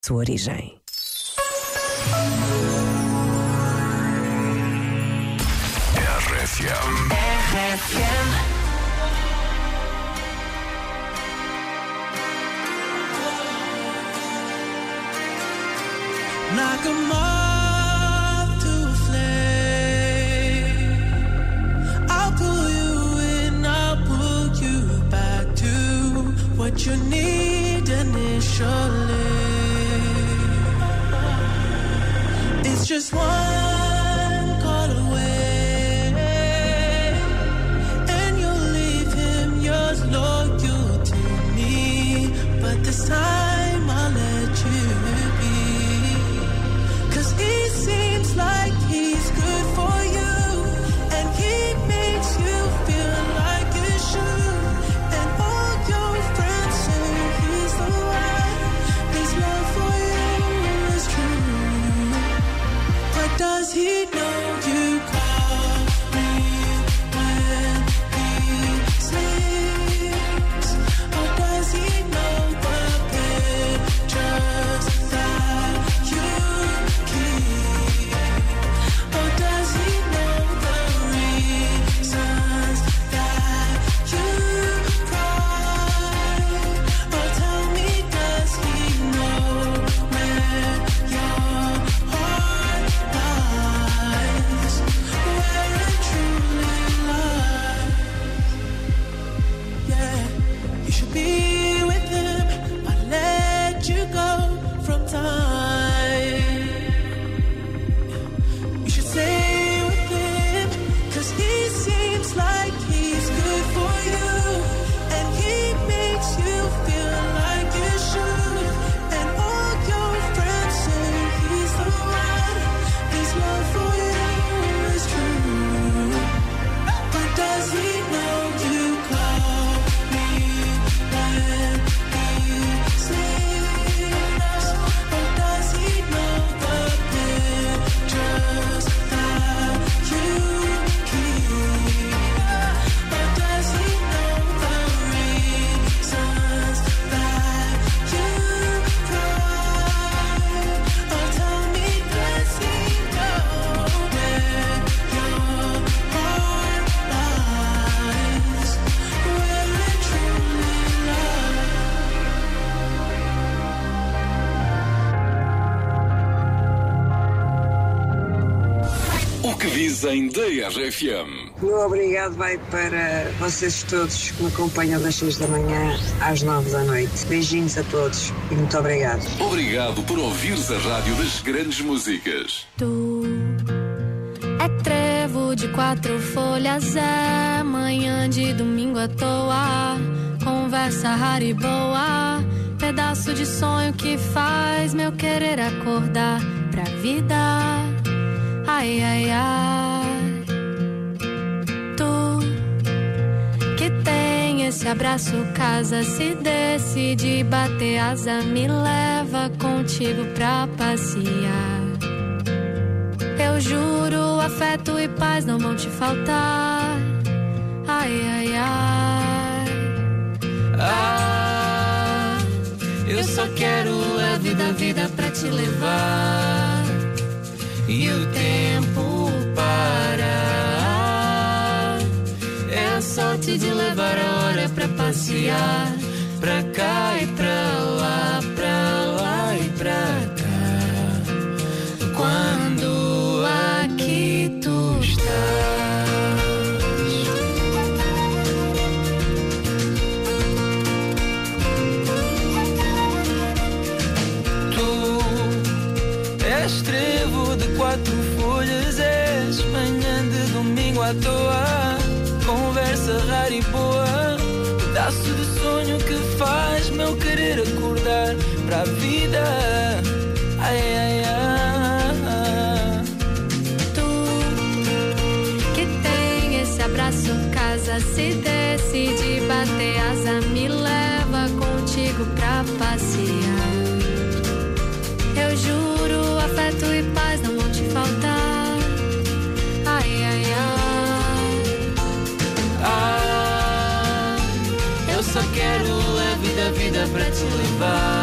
sua origem. RFM. like a moth to a flame. I'll pull you in, I'll pull you back to what you need initially. just want O que dizem da RFM? Meu obrigado vai para vocês todos que me acompanham das 6 da manhã às 9 da noite. Beijinhos a todos e muito obrigado. Obrigado por ouvires a rádio das grandes músicas. Tu é trevo de quatro folhas, é manhã de domingo à toa. Conversa rara e boa, pedaço de sonho que faz meu querer acordar pra vida. Ai, ai, ai. Tu que tem esse abraço, casa, se decide bater asa, me leva contigo pra passear. Eu juro, afeto e paz não vão te faltar. Ai, ai, ai. Ah, eu só quero a vida, vida pra te levar. E o É sorte de levar a hora pra passear. Pra cá e pra lá, pra lá e pra cá quando aqui tu estás. Trevo de quatro folhas, és manhã de domingo à toa. Rara e boa, pedaço de sonho que faz meu querer acordar para a vida. Ai, ai, ai. Tu que tem esse abraço, casa, se decide bater asa, me leva contigo pra passear. Eu juro, vida, pra te levar.